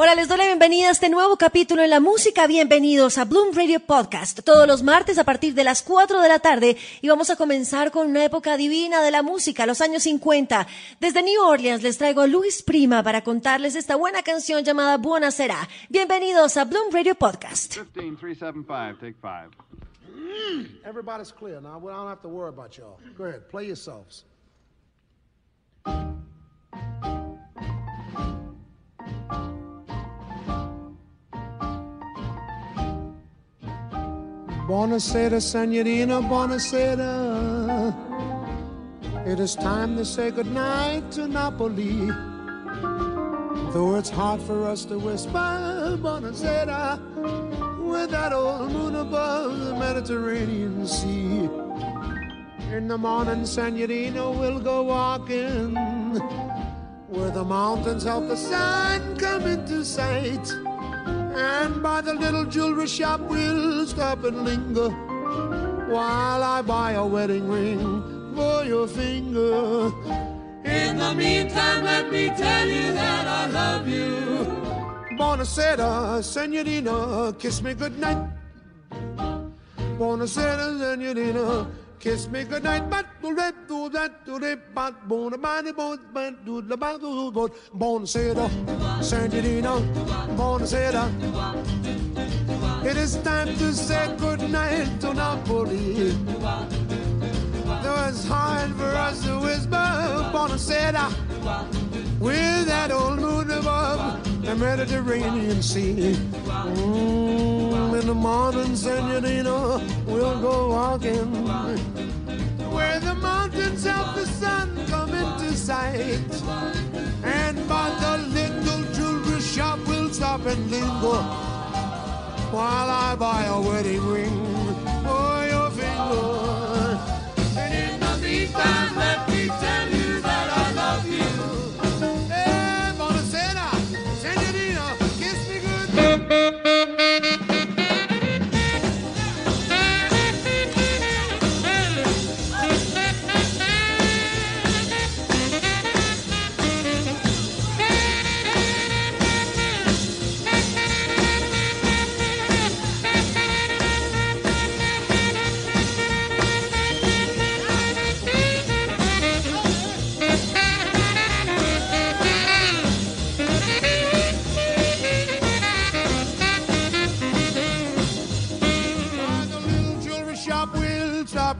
Hola, les doy la bienvenida a este nuevo capítulo en la música. Bienvenidos a Bloom Radio Podcast, todos los martes a partir de las 4 de la tarde. Y vamos a comenzar con una época divina de la música, los años 50. Desde New Orleans les traigo a Luis Prima para contarles esta buena canción llamada Buena Será. Bienvenidos a Bloom Radio Podcast. 15, 375, take five. Everybody's clear now. We don't have to worry about y'all. Go ahead, play yourselves. Buonasera, senorina, buonasera. It is time to say goodnight to Napoli. Though it's hard for us to whisper, buonasera, with that old moon above the Mediterranean Sea. In the morning, senorina, we'll go walking where the mountains help the sun come into sight. And by the little jewelry shop, we'll stop and linger while I buy a wedding ring for your finger. In the meantime, let me tell you that I love you. Buonasera, senorina, kiss me goodnight. Buonasera, senorina, kiss me goodnight. But do that, do that, do that, but bona body, bon, but do the bado, bon, buonasera, senorina, buonasera. It is time to say goodnight to Napoli. Though it's hard for us to whisper, buonasera, with that old moon above the Mediterranean Sea. Mm, in the morning, senorina, we'll go walking where the mountains help the sun come into sight. And by the little jewelry shop, we'll stop and linger while I buy a wedding ring for your finger.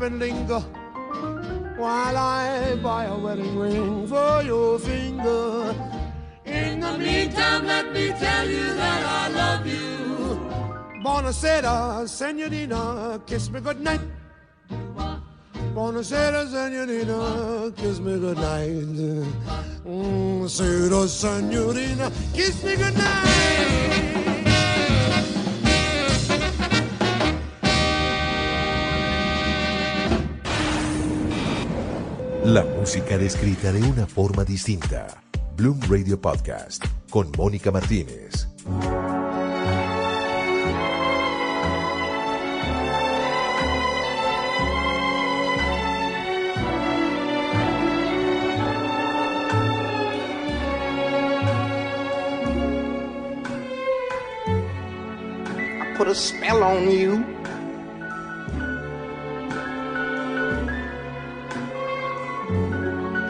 And linger while I buy a wedding ring for your finger. In the meantime, let me tell you that I love you. Buonasera, senorina, kiss me goodnight. Buonasera, senorina, kiss me goodnight. Mm, senorina, kiss me goodnight. La música descrita de una forma distinta. Bloom Radio Podcast con Mónica Martínez. Put a spell on you.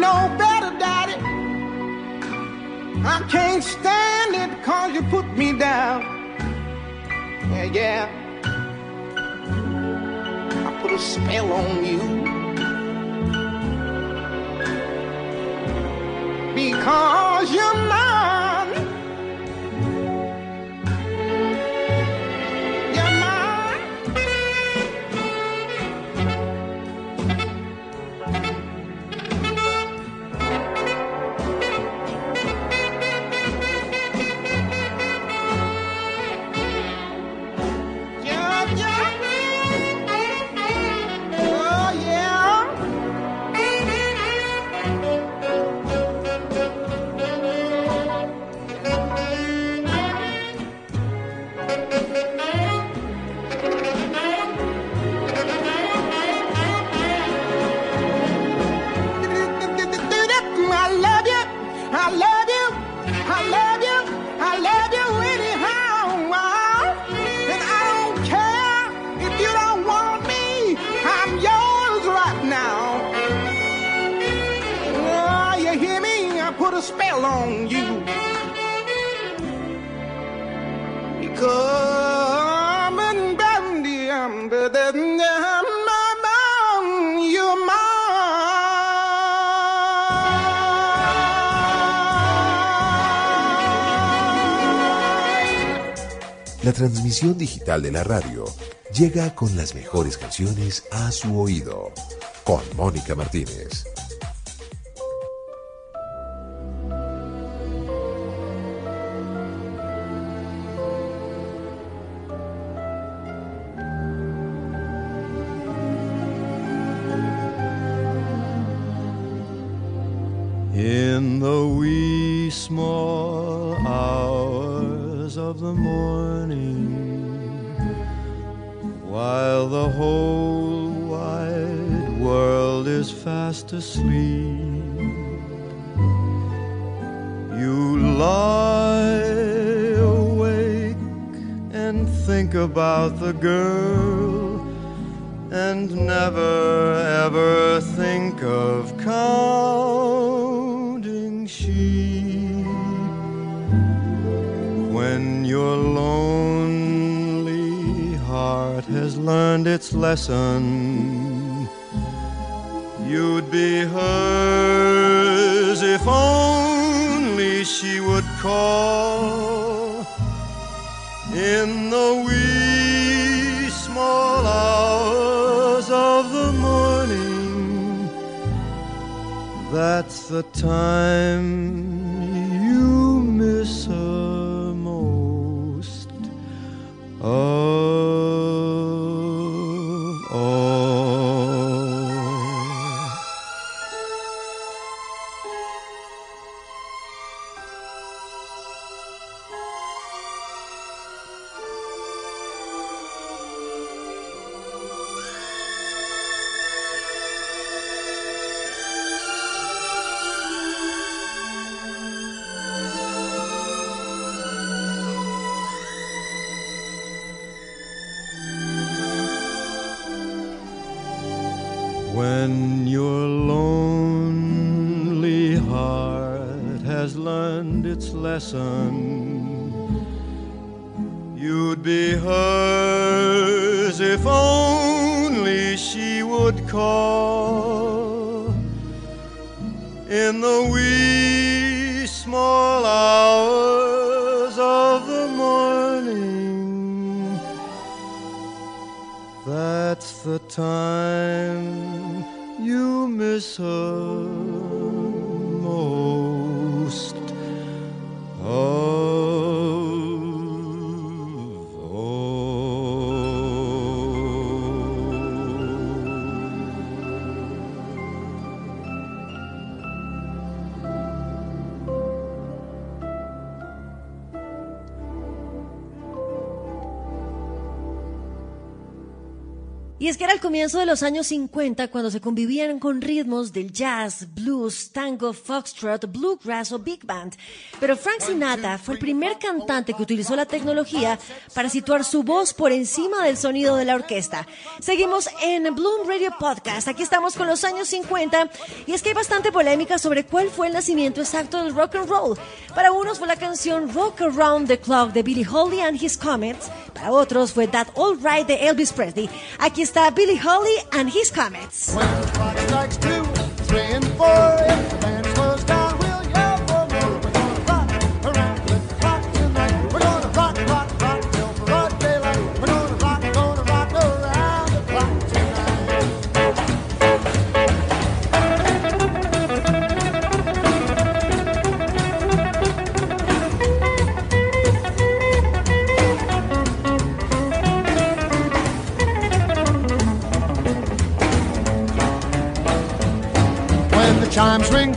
know better, Daddy. I can't stand it cause you put me down. Yeah, yeah. I put a spell on you. Because you're mine. La transmisión digital de la radio llega con las mejores canciones a su oído. Con Mónica Martínez. While the whole wide world is fast asleep, you lie awake and think about the girl and never ever think of counting learned its lesson you'd be hers if only she would call in the wee small hours of the morning. That's the time Y es que era el comienzo de los años 50 cuando se convivían con ritmos del jazz, blues, tango, foxtrot, bluegrass o big band. Pero Frank Sinatra fue el primer cantante que utilizó la tecnología para situar su voz por encima del sonido de la orquesta. Seguimos en Bloom Radio Podcast. Aquí estamos con los años 50 y es que hay bastante polémica sobre cuál fue el nacimiento exacto del rock and roll. Para unos fue la canción Rock Around the Clock de Billie Holiday and His Comets. Para otros fue That All Right de Elvis Presley. Aquí está Billie Holiday and His Comets. Times ring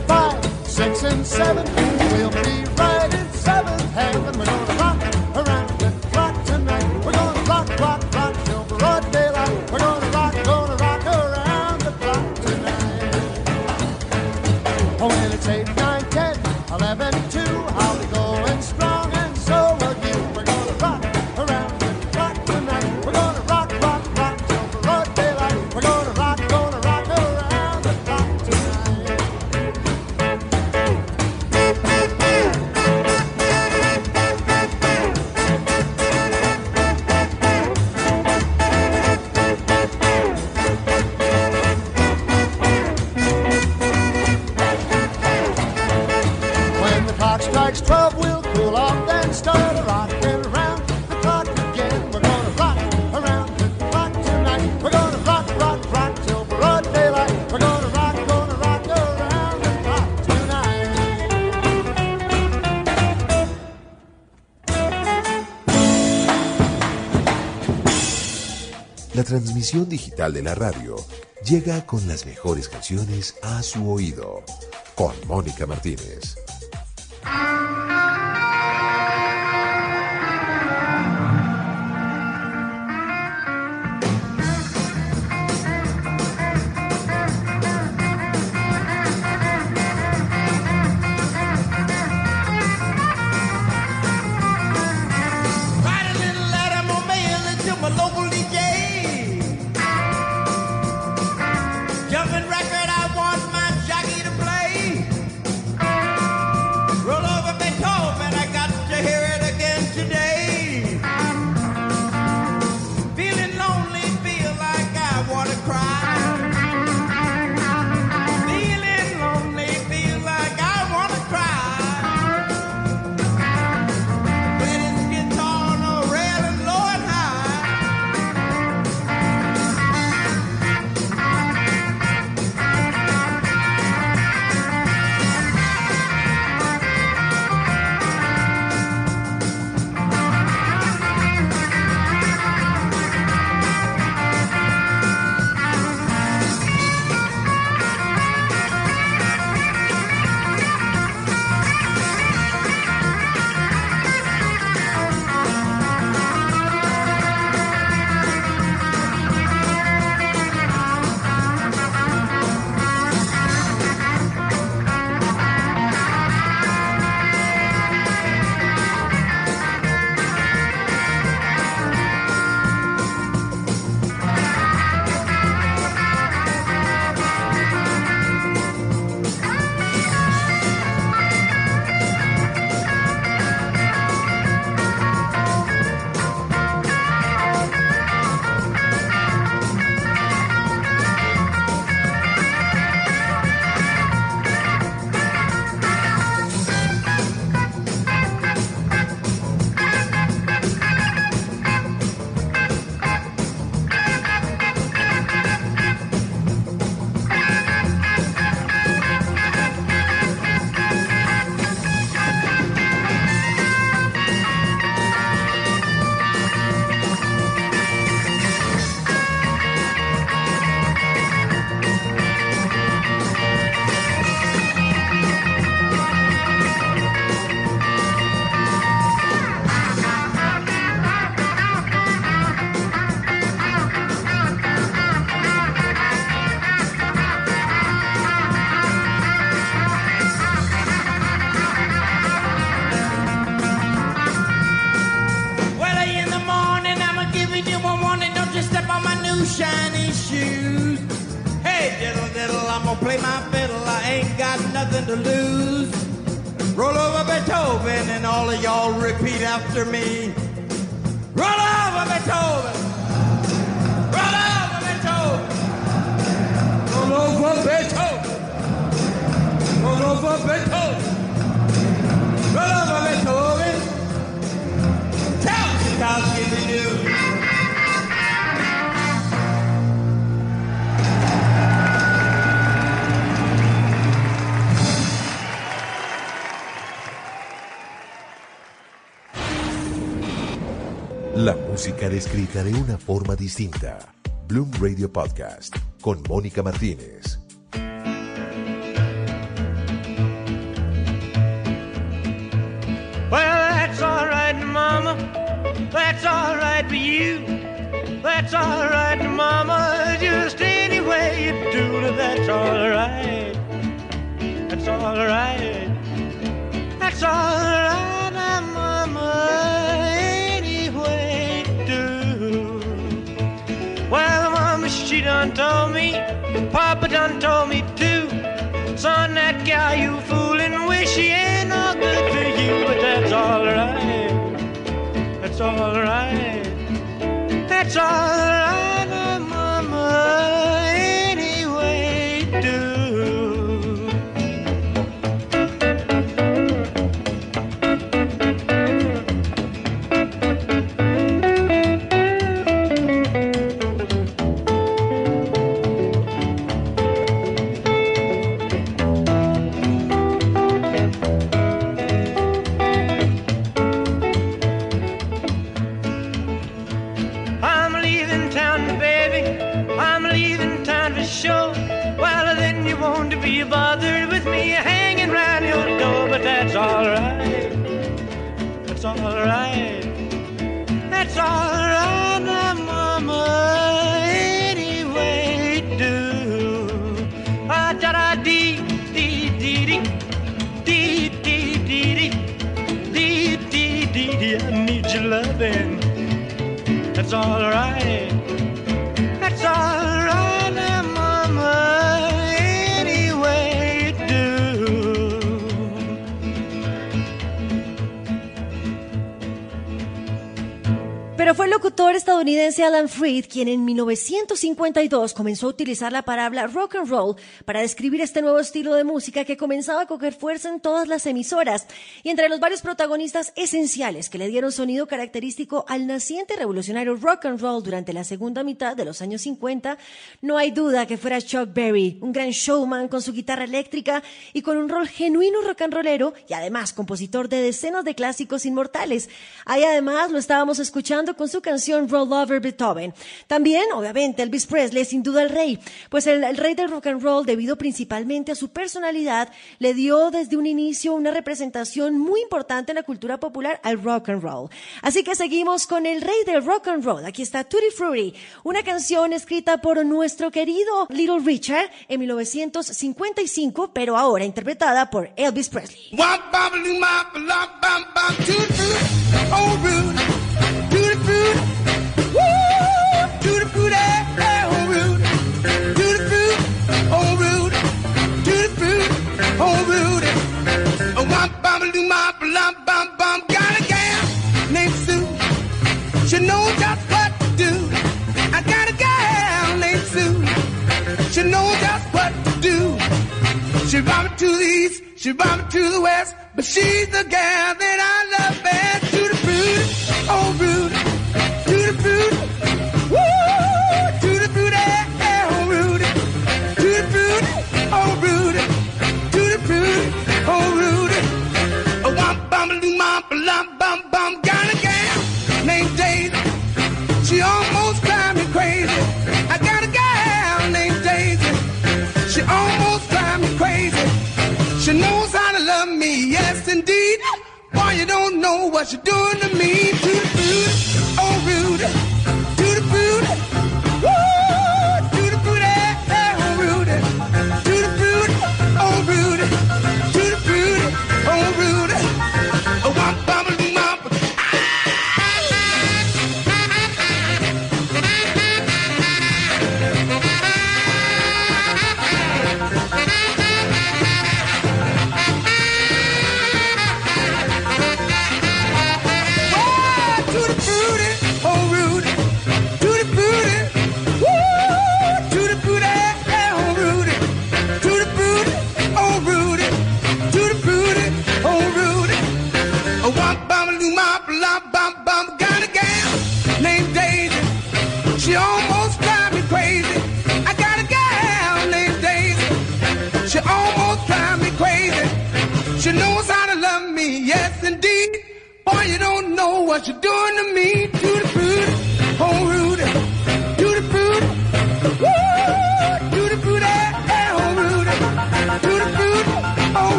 La transmisión digital de la radio llega con las mejores canciones a su oído. Con Mónica Martínez. descrita de una forma distinta. Bloom Radio Podcast con Mónica Martínez. alright. That's alright. Fried, quien en 1952 comenzó a utilizar la palabra rock and roll para describir este nuevo estilo de música que comenzaba a coger fuerza en todas las emisoras. Y entre los varios protagonistas esenciales que le dieron sonido característico al naciente revolucionario rock and roll durante la segunda mitad de los años 50, no hay duda que fuera Chuck Berry, un gran showman con su guitarra eléctrica y con un rol genuino rock and rollero y además compositor de decenas de clásicos inmortales. Ahí además lo estábamos escuchando con su canción Roll Over Guitar joven. También, obviamente, Elvis Presley sin duda el rey, pues el, el rey del rock and roll, debido principalmente a su personalidad, le dio desde un inicio una representación muy importante en la cultura popular al rock and roll. Así que seguimos con el rey del rock and roll. Aquí está Tutti Frutti, una canción escrita por nuestro querido Little Richard en 1955, pero ahora interpretada por Elvis Presley.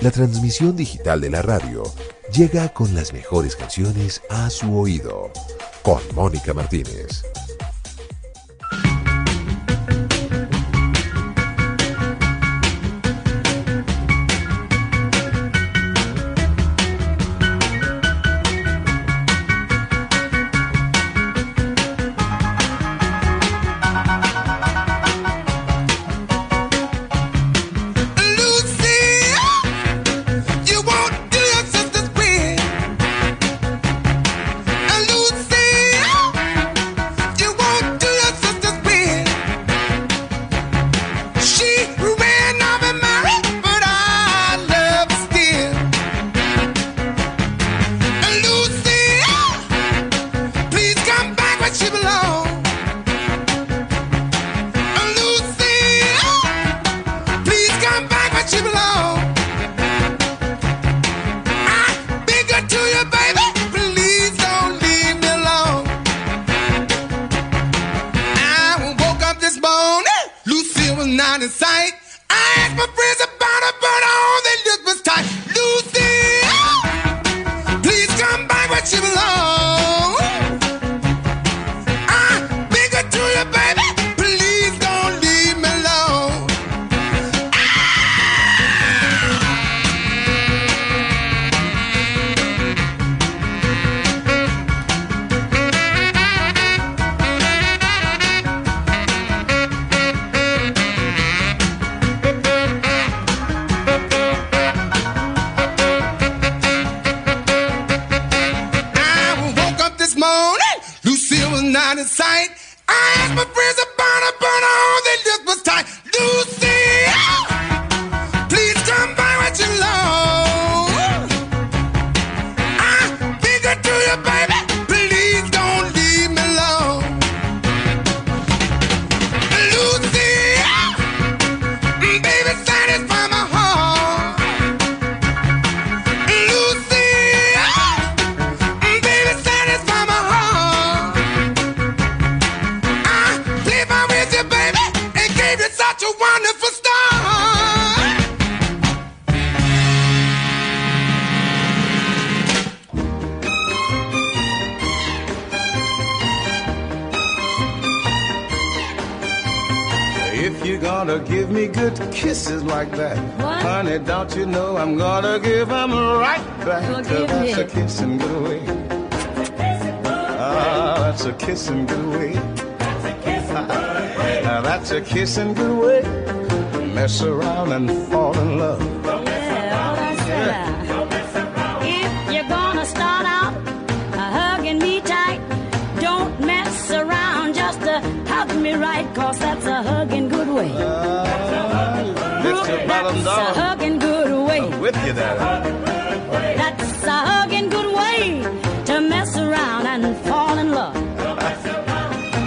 La transmisión digital de la radio llega con las mejores canciones a su oído. Con Mónica Martínez. Good kisses like that, What? honey, don't you know I'm gonna give 'em right back? Forgive that's me. a kissing good way. Ah, that's a kissing good way. Now that's a kissing good way. Mess around and fall in love. Yeah, all I said. If you're gonna start out uh, hugging me tight, don't mess around, just uh, hug me right, cause that's a hugging good way. Lift your bottom That's a hugging good way. I'm With you there. That's a hugging good way to mess around and fall in love.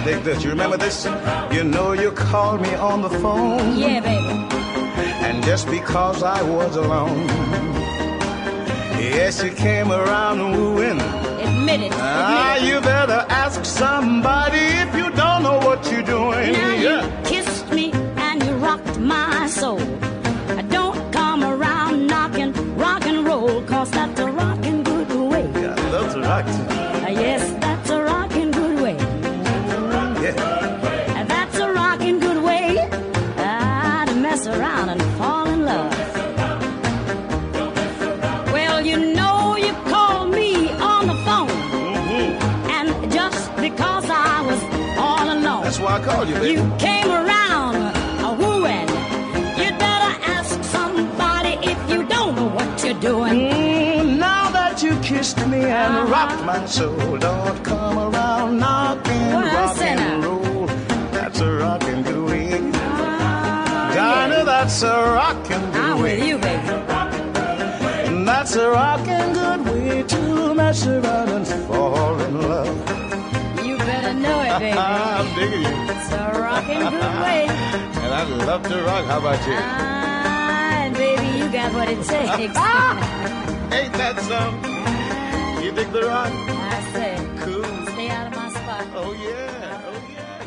Dig this. You remember this? You know you called me on the phone. Yeah, baby. And just because I was alone, yes, you came around wooing. Admit it. Ah, Admit it. you better ask somebody if you don't know what you're doing. Now you kissed me and you rocked my soul. That's why I called you, baby. You came around a wooing. You'd better ask somebody if you don't know what you're doing. Mm, now that you kissed me and Uh-huh. rocked my soul, don't come around knocking I rock and roll. That's a rockin' good way. Ah, Dinah, that's a rockin' good I'm way. with you, baby. And that's a rockin' good way to mess around and fall in love. You better know it, baby. rockin' good way. And I love to rock. How about you? Ah, and baby, you got what it takes. Ain't that some? You dig the rock?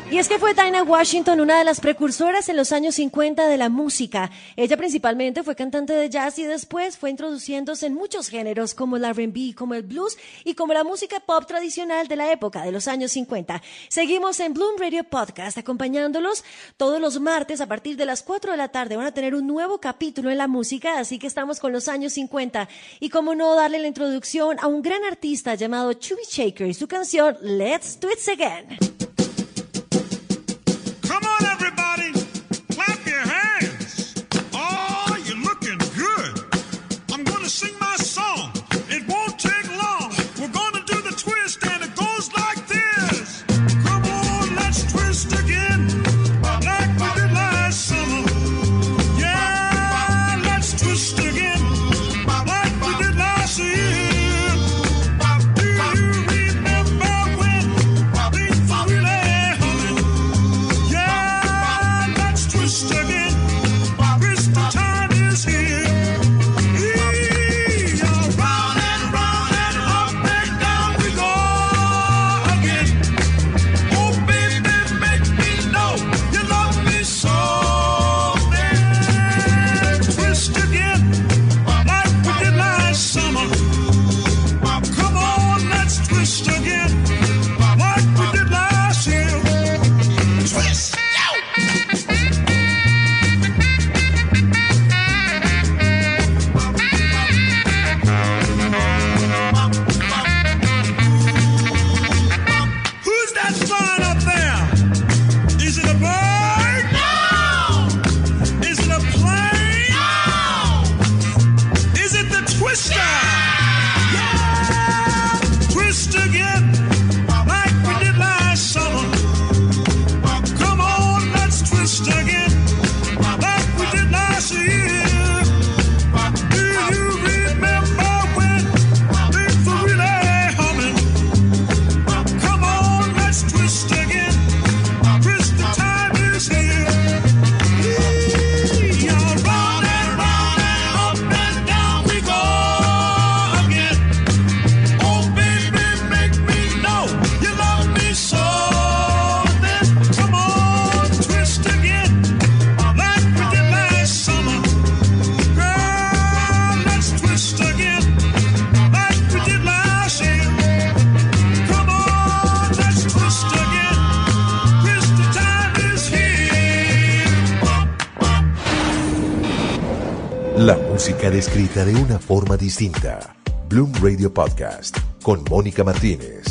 Y es que fue Dinah Washington una de las precursoras en los años 50 de la música. Ella principalmente fue cantante de jazz y después fue introduciéndose en muchos géneros como el R&B, como el blues y como la música pop tradicional de la época de los años 50. Seguimos en Bloom Radio Podcast acompañándolos todos los martes a partir de las 4 de la tarde. Van a tener un nuevo capítulo en la música, así que estamos con los años 50. Y cómo no darle la introducción a un gran artista llamado Chubby Shaker y su canción Let's Do It Again. escrita de una forma distinta. Bloom Radio Podcast con Mónica Martínez.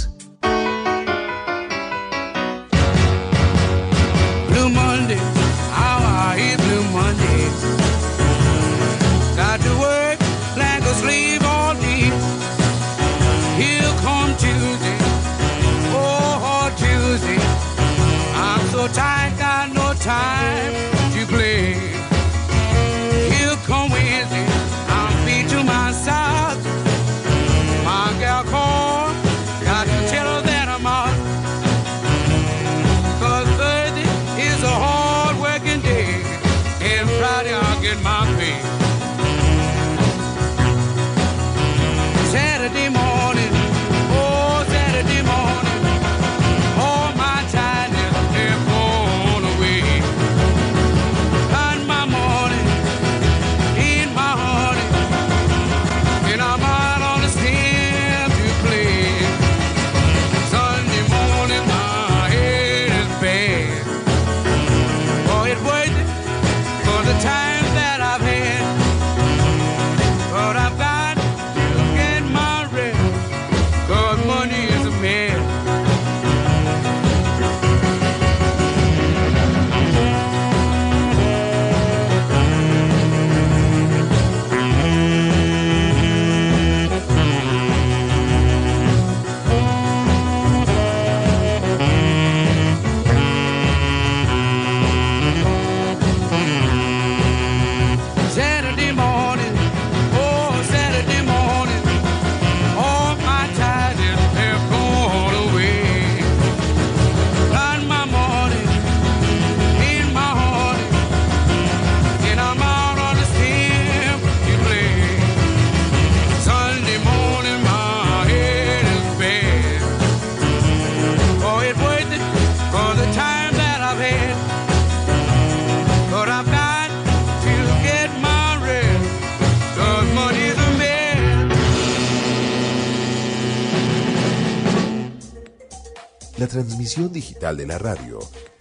Transmisión digital de la radio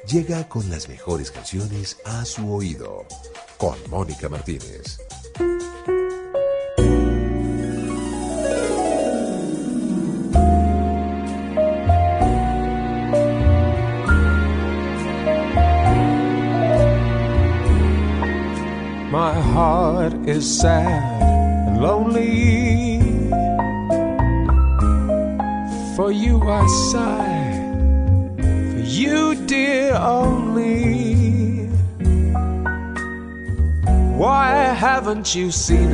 llega con las mejores canciones a su oído. Con Mónica Martínez. My heart is sad and lonely. You seen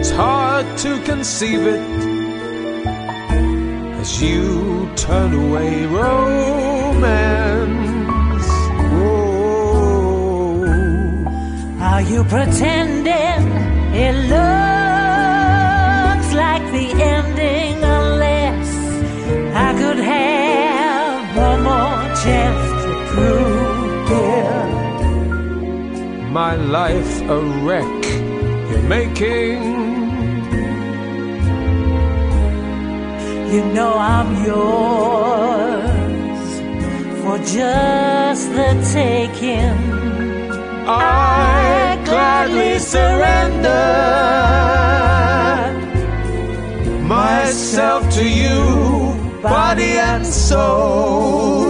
It's hard to conceive it as you turn away romance. Whoa. Are you pretending it looks like the ending unless I could have one more chance to prove, dear? My life a wreck making. You know I'm yours for just the taking. I gladly surrender myself to you, body and soul.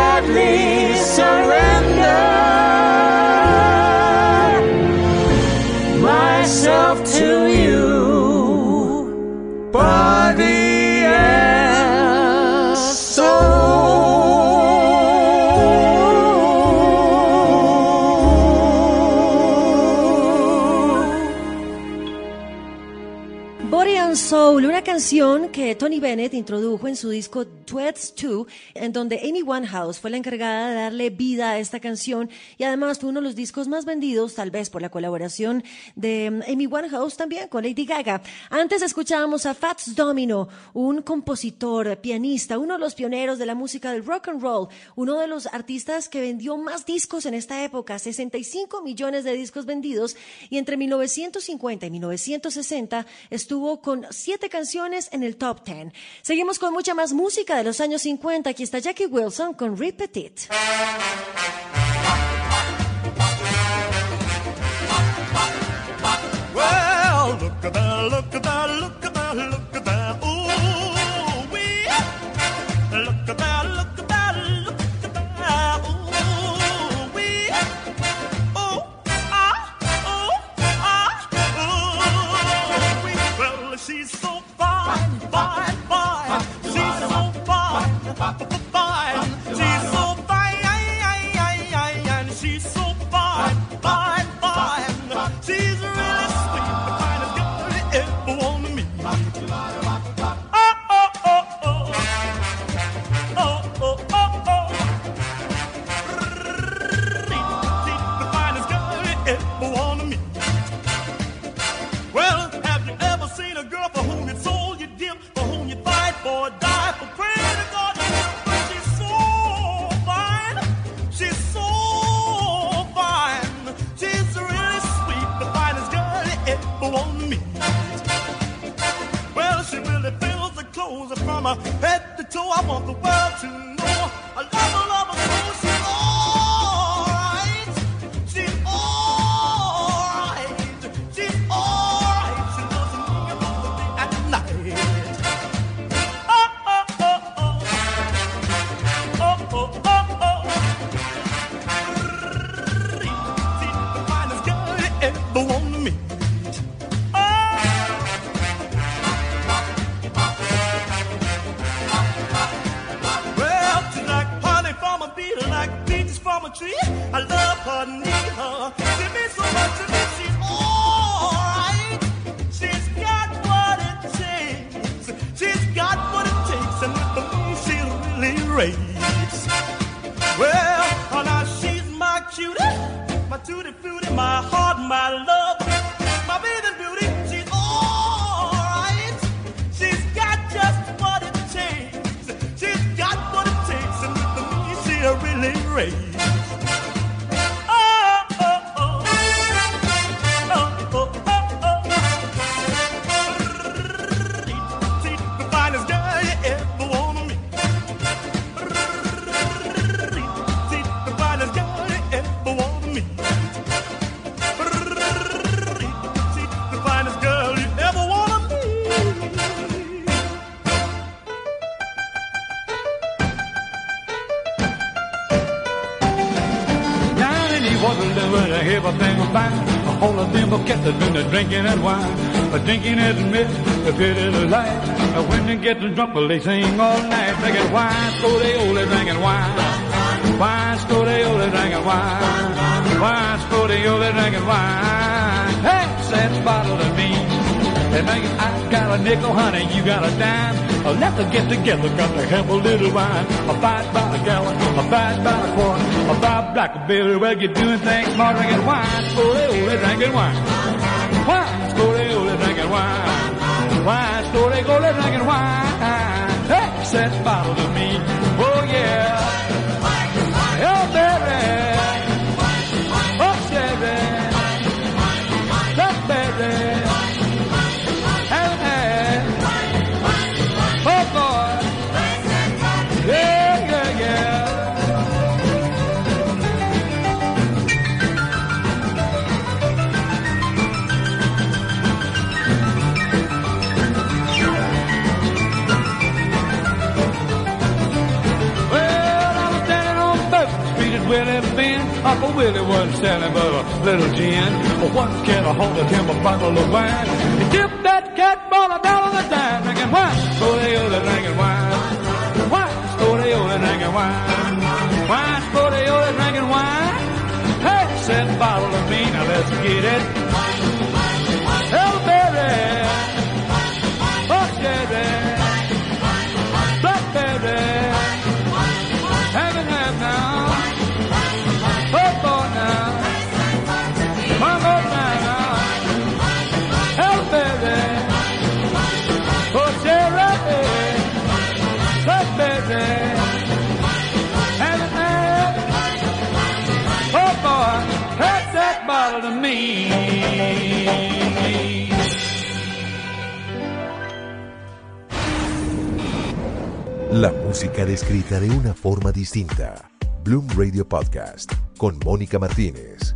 Body and Soul, una canción que Tony Bennett introdujo en su disco Duets 2, en donde Amy Winehouse fue la encargada de darle vida a esta canción y además fue uno de los discos más vendidos, tal vez por la colaboración de mm, Amy Winehouse también con Lady Gaga. Antes escuchábamos a Fats Domino, un compositor, pianista, uno de los pioneros de la música del rock and roll, uno de los artistas que vendió más discos en esta época, 65 millones de discos vendidos y entre 1950 y 1960 estuvo con siete canciones en el top 10. Seguimos con mucha más música de los años 50. Aquí está Jackie Wilson con Repeat. Well, look at that, look at that, look at that, look raise. Well, now she's my cutie, my tutti frutti, my heart, my love, And when they get drunk, well, they sing all night, drinking wine, so they only drinking wine. Wine, so they only drinking wine. Wine, so they only drinking wine. Hey, said bottle to me. And now I got a nickel, honey, you got a dime. Uh, let's get together, got to have a little wine. A five by a gallon, a five by a quart, a five blackberry. Well, you're doing things more drinking wine. Slowly, only drinking. Wine, Wine, slowly, only drinking wine. Hey, says bottle to me. Uncle Willie wasn't selling but a little gin. But one can a hold of him a bottle of wine. He tipped that cat ball a dollar a dime, drinking wine. So they only drinking wine. Wine, so they only drinking wine. Wine, so they only drinking wine. Bottle of me, now let's get it. La música descrita de una forma distinta. Bloom Radio Podcast con Mónica Martínez.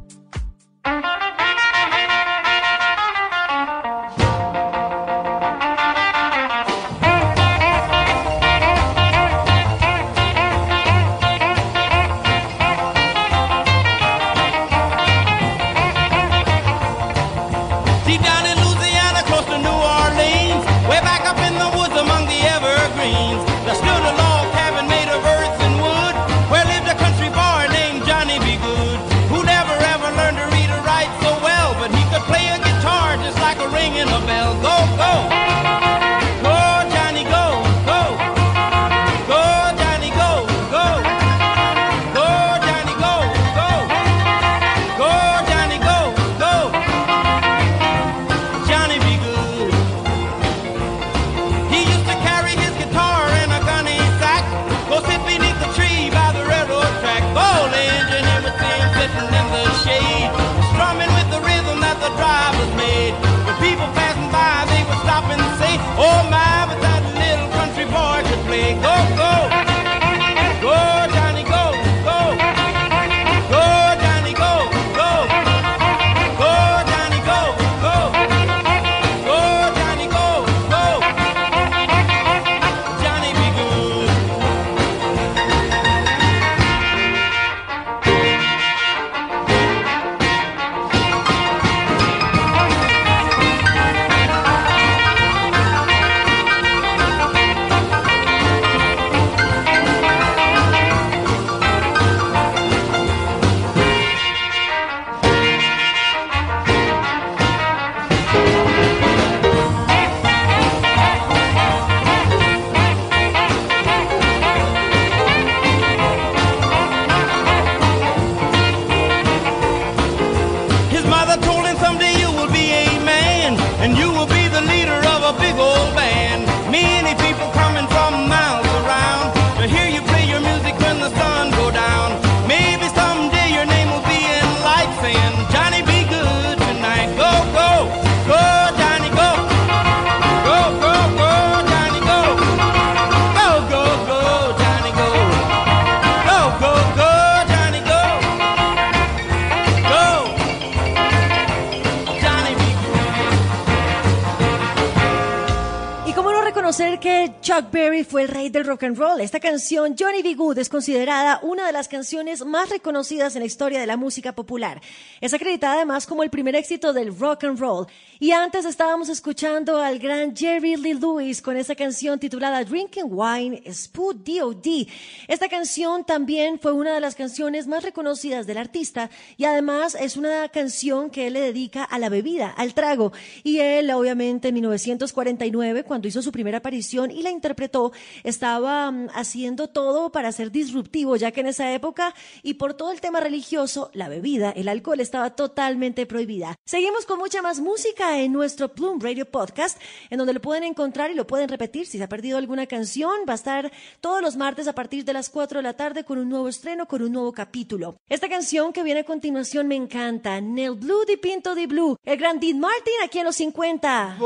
Rock and roll. Esta canción, B. Good, es considerada una de las canciones más reconocidas en la historia de la música popular. Es acreditada además como el primer éxito del rock and roll. Y antes estábamos escuchando al gran Jerry Lee Lewis con esa canción titulada Drinking Wine Spood D.O.D. Esta canción también fue una de las canciones más reconocidas del artista y además es una canción que él le dedica a la bebida, al trago. Y él, obviamente, en 1949, cuando hizo su primera aparición y la interpretó, estaba mm, haciendo todo para ser disruptivo, ya que en esa época y por todo el tema religioso, la bebida, el alcohol estaba totalmente prohibida. Seguimos con mucha más música en nuestro Plum Radio Podcast, en donde lo pueden encontrar y lo pueden repetir. Si se ha perdido alguna canción, va a estar todos los martes a partir de las 4 de la tarde con un nuevo estreno, con un nuevo capítulo. Esta canción que viene a continuación me encanta, Nel Blue di Pinto di Blue, el gran Dean Martin aquí en los 50.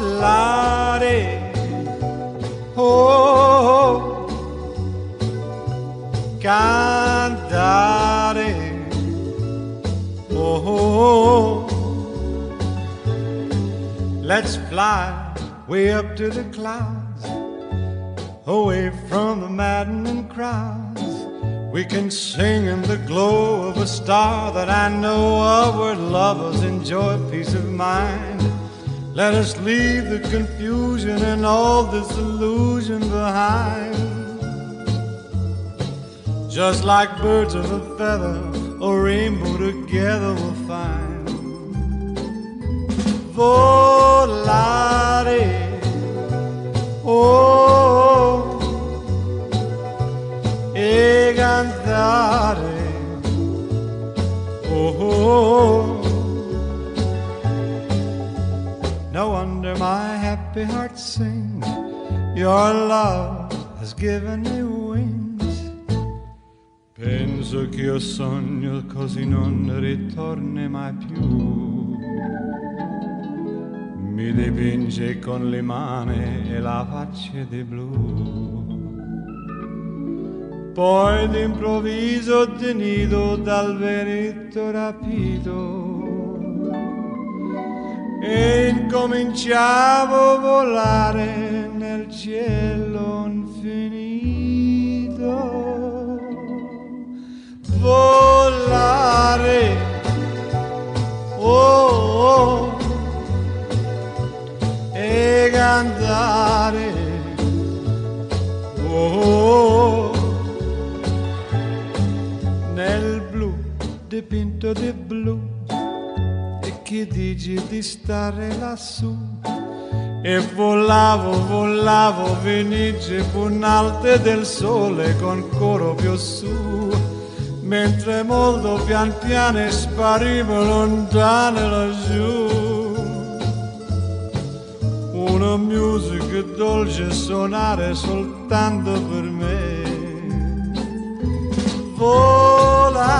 volare. Oh, cantare. Oh, oh, oh, let's fly way up to the clouds, away from the maddening crowds. We can sing in the glow of a star that I know of where lovers enjoy peace of mind. Let us leave the confusion and all disillusion behind. Just like birds of a feather, a rainbow together we'll find. Volare, oh, e cantare, oh. No wonder my happy heart sings. Your love has given me. Penso che io sogno così non ritorni mai più. Mi dipinge con le mani e la faccia di blu. Poi d'improvviso tenido dal vento rapito e incominciavo a volare nel cielo infinito. Volare, oh, oh, e cantare, oh, nel blu dipinto di blu. E che dici di stare lassù? E volavo, volavo, venice punalte del sole con coro più su mentre molto pian piano sparivo lontano laggiù. Una musica dolce suonare soltanto per me. Volare.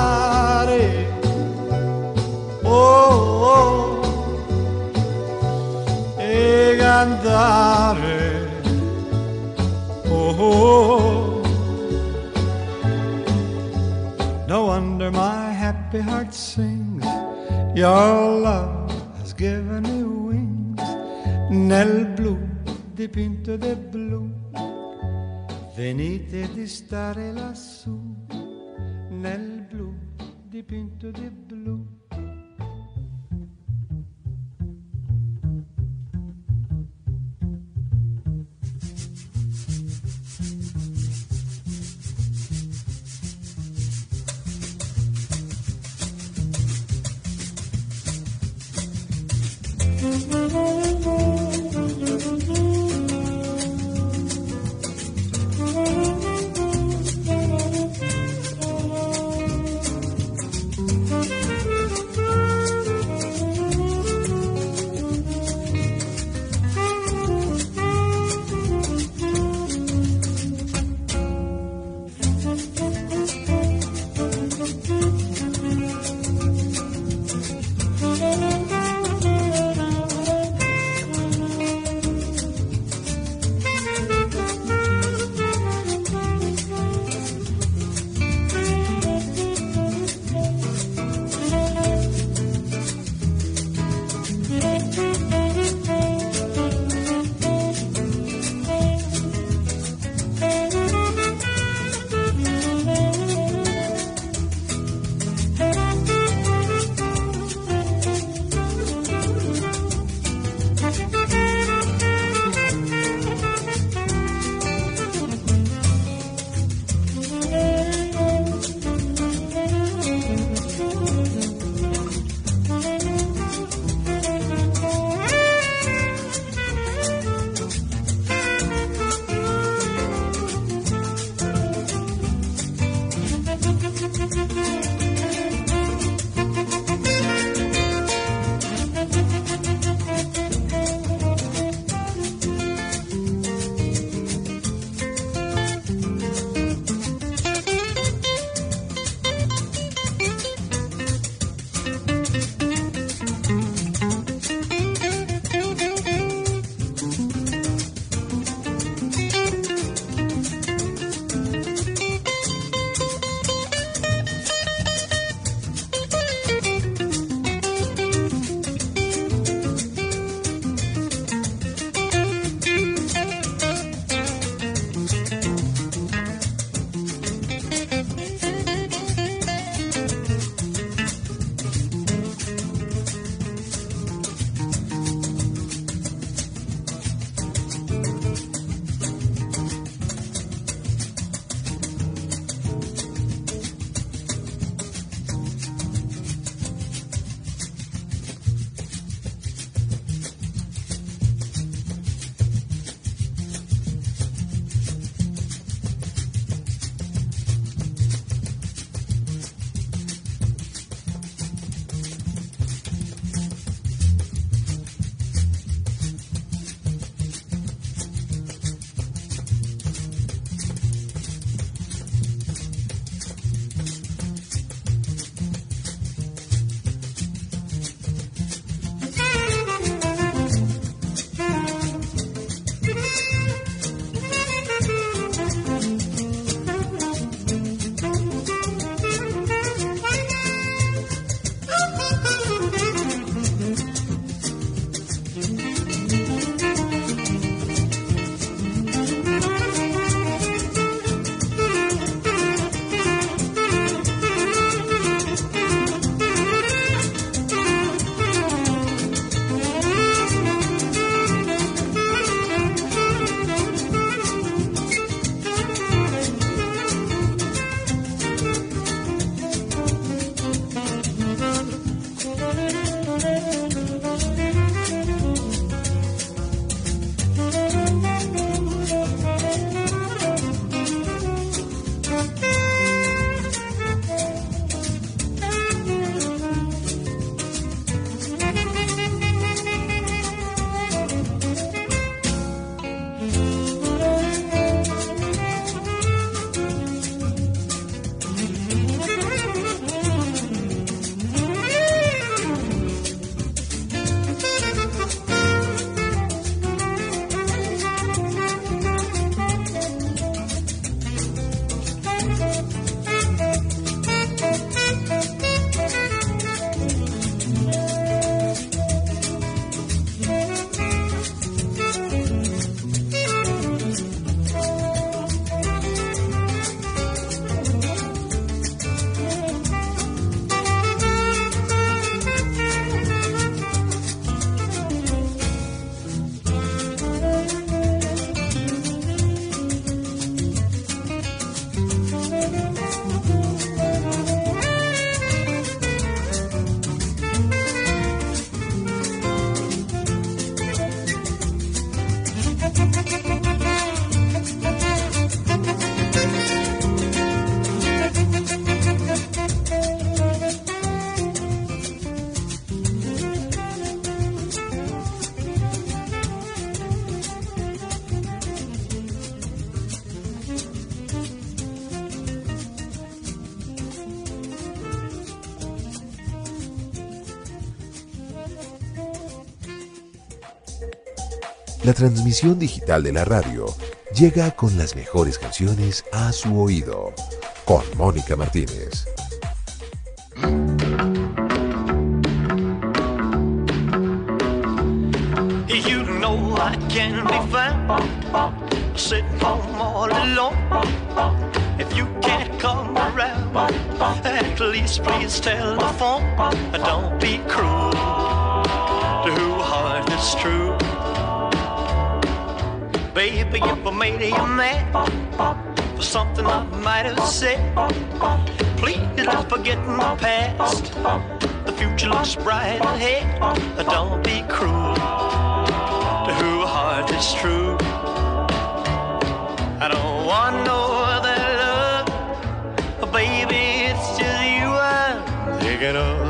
Oh, oh, e cantare. Oh, oh. No wonder my happy heart sings. Your love has given me wings. Nel blu dipinto di blu. Venite di stare lassù. Nel blu dipinto di blu La transmisión digital de la radio llega con las mejores canciones a su oído. Con Mónica Martínez. At least please telephone. Don't If I made you mad for something I might have said, please don't forget my past. The future looks bright ahead. Don't be cruel to who heart is true. I don't want no other love, baby. It's just you I'm thinking of.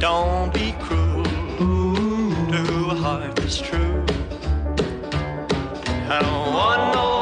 Don't be cruel to a heart that's true. I don't want no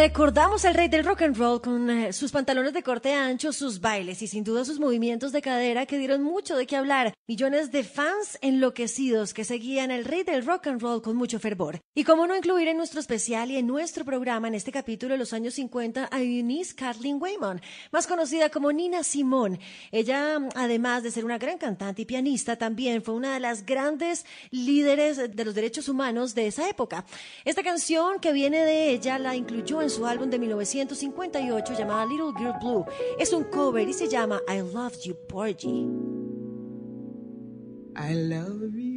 Recordamos al rey del rock and roll con eh, sus pantalones de corte ancho, sus bailes y sin duda sus movimientos de cadera que dieron mucho de qué hablar. Millones de fans enloquecidos que seguían al rey del rock and roll con mucho fervor. Y cómo no incluir en nuestro especial y en nuestro programa en este capítulo de los años 50 a Eunice Kathleen Waymon, más conocida como Nina Simone. Ella, además de ser una gran cantante y pianista, también fue una de las grandes líderes de los derechos humanos de esa época. Esta canción que viene de ella la incluyó su álbum de 1958 llamada Little Girl Blue. Es un cover y se llama I Love You Porgy. I love you,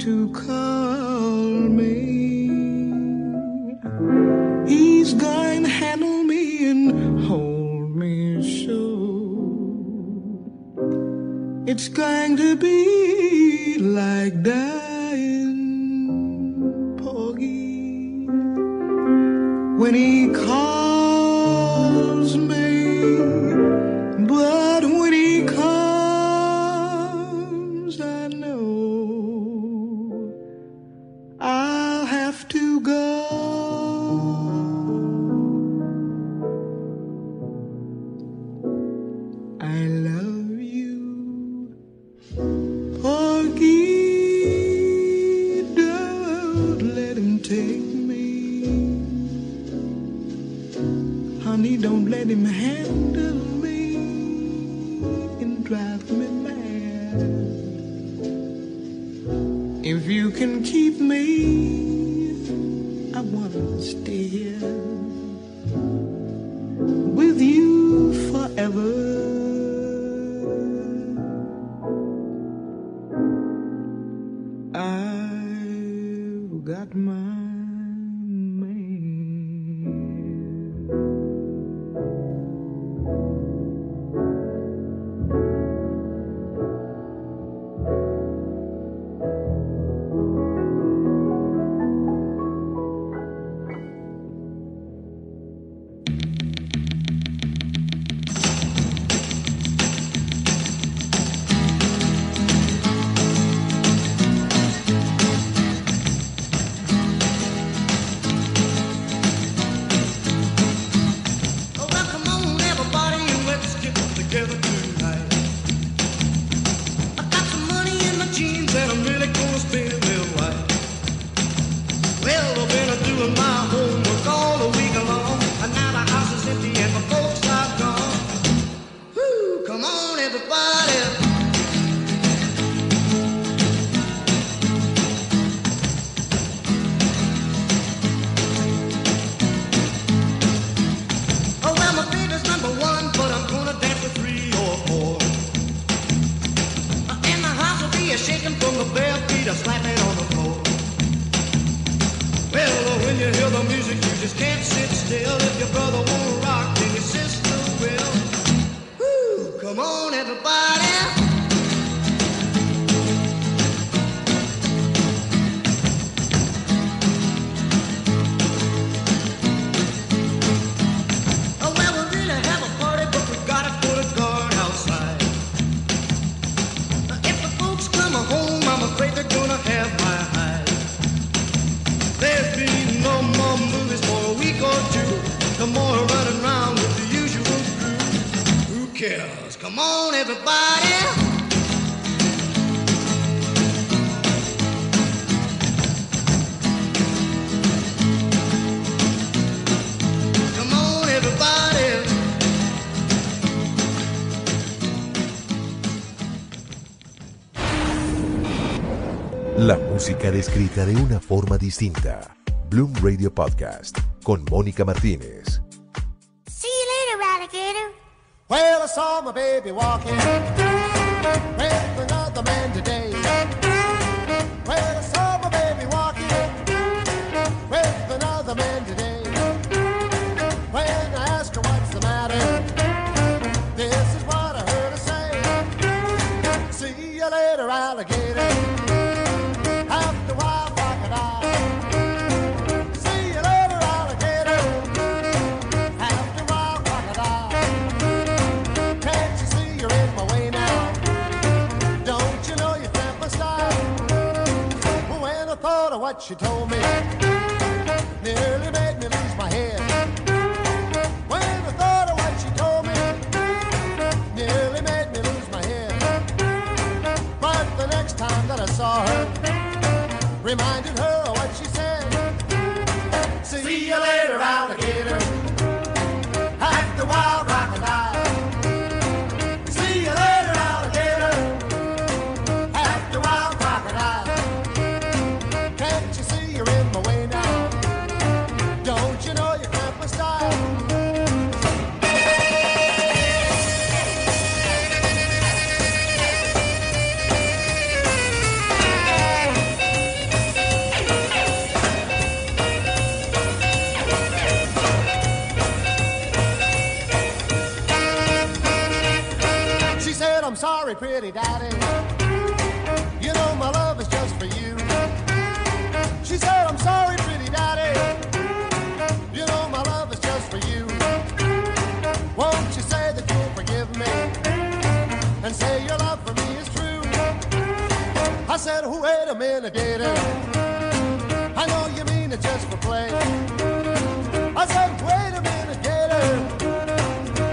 to call me. He's gonna handle me and hold me so. It's going to be música descrita de una forma distinta. Bloom Radio Podcast con Mónica Martínez. See you later, alligator. Well, I saw my baby walking. around, I get around. Said, wait a minute, gator. I know you mean it just for play. I said, wait a minute, gator.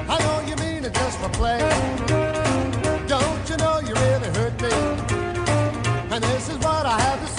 I know you mean it just for play. Don't you know you really hurt me? And this is what I have to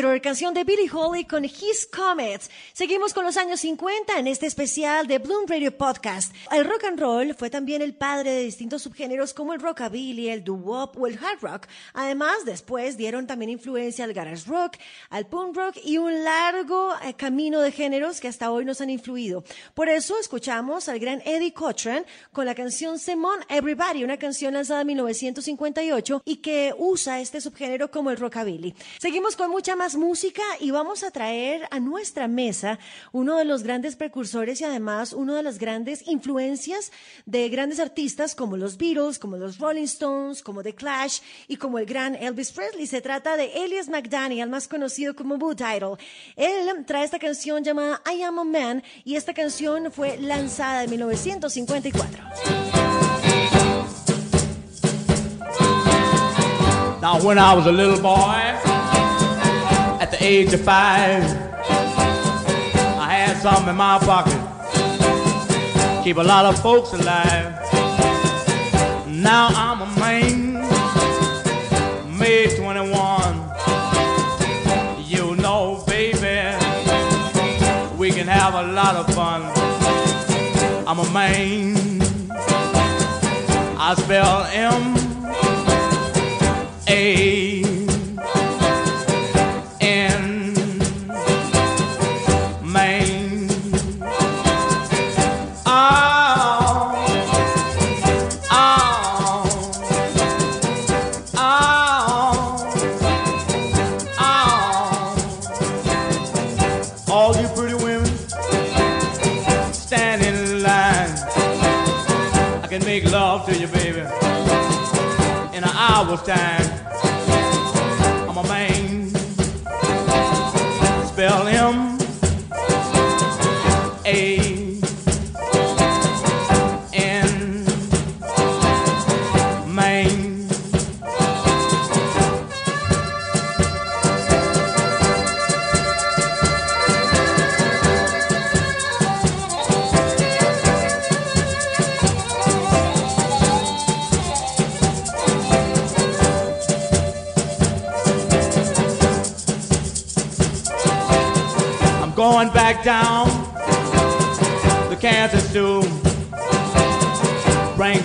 Alligator, canción de Billie Holiday con His Comets. Seguimos con los años 50 en este especial de Bloom Radio Podcast. El rock and roll fue también el padre de distintos subgéneros como el rockabilly, el doo-wop o el hard rock. Además, después dieron también influencia al garage rock, al punk rock y un largo eh, camino de géneros que hasta hoy nos han influido. Por eso escuchamos al gran Eddie Cochran con la canción Simon Everybody, una canción lanzada en 1958 y que usa este subgénero como el rockabilly. Seguimos con mucha más música y vamos a traer a nuestra mesa uno de los grandes precursores y además una de las grandes influencias de grandes artistas como los Beatles, como los Rolling Stones, como The Clash y como el gran Elvis Presley. Se trata de Elias McDaniel, más conocido como Boo Title. Él trae esta canción llamada I Am a Man y esta canción fue lanzada en 1954. Now, when I was a little boy, at the age of five, I had something in my pocket. Keep a lot of folks alive. Now I'm a man, May 21. You know, baby, we can have a lot of fun. I'm a man. I spell M A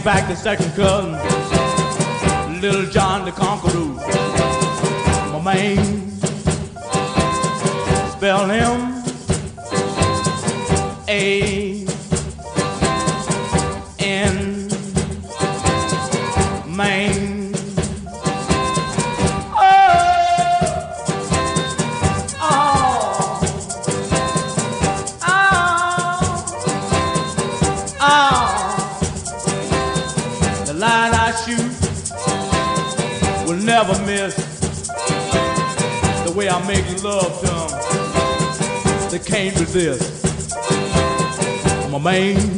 back the second cousin, Little John the Conqueror. My man, spell him A My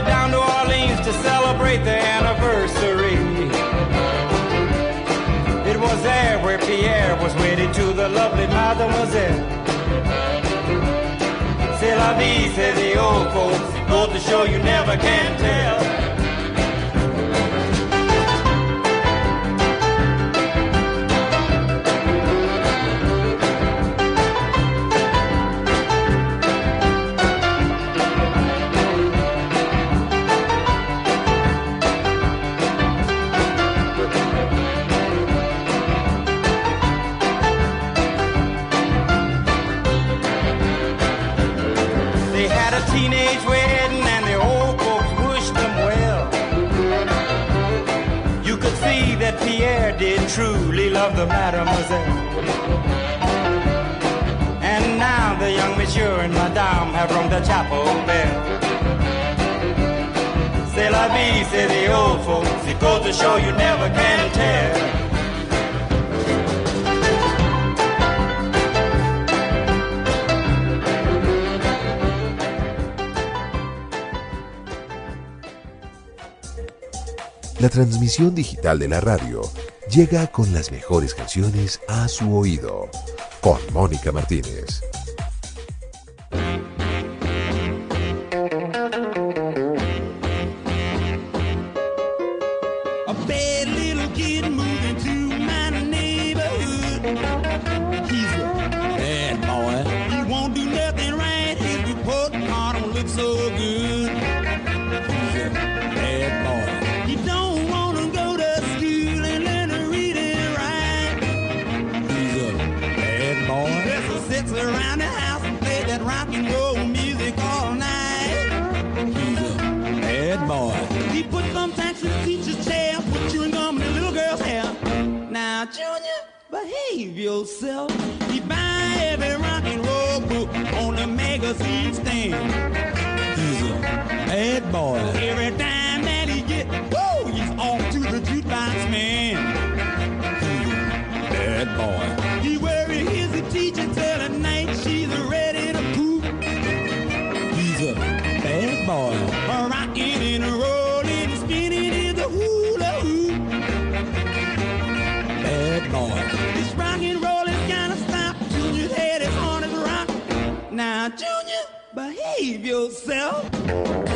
way down to Orleans to celebrate the anniversary. It was there where Pierre was wedded to the lovely Mademoiselle. C'est la vie, say the old folks, goes to show you never can tell. loved the mademoiselle. And now the young monsieur and madame have rung the chapel bell. C'est la vie, say the old folks, it goes to show you never can tell. La transmisión digital de la radio llega con las mejores canciones a su oído. Con Mónica Martínez. bad boy. Every time that he get, woo, he's off to the jukebox man. Bad boy. He worry his teacher till the night she's ready to poop. He's a bad boy. A rockin' and a rollin' and spinning is a hula hoop. Bad boy. This rock and roll is gonna stop. Junior's head is on his rock. Now, Junior, behave yourself.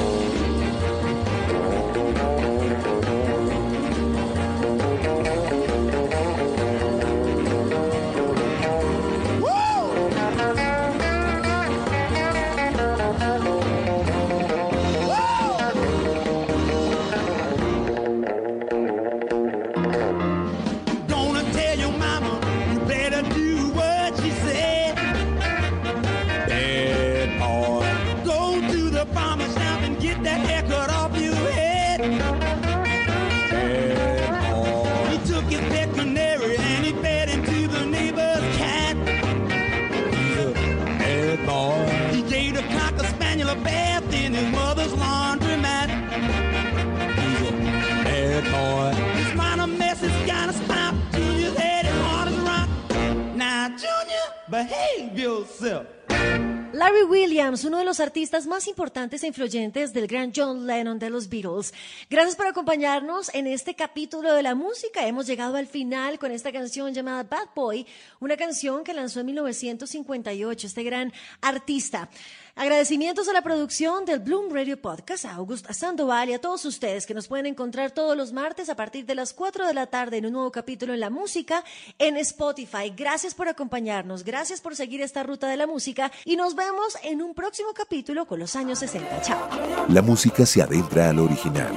Williams, uno de los artistas más importantes e influyentes del gran John Lennon de los Beatles. Gracias por acompañarnos en este capítulo de la música. Hemos llegado al final con esta canción llamada Bad Boy, una canción que lanzó en 1958 este gran artista. Agradecimientos a la producción del Bloom Radio Podcast, a Augusta Sandoval y a todos ustedes que nos pueden encontrar todos los martes a partir de las 4 de la tarde en un nuevo capítulo en la música en Spotify. Gracias por acompañarnos, gracias por seguir esta ruta de la música y nos vemos en un próximo capítulo con los años 60. Chao. La música se adentra al original.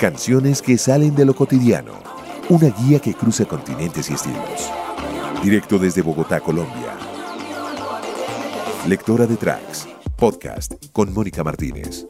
Canciones que salen de lo cotidiano. Una guía que cruza continentes y estilos. Directo desde Bogotá, Colombia. Lectora de Tracks, podcast con Mónica Martínez.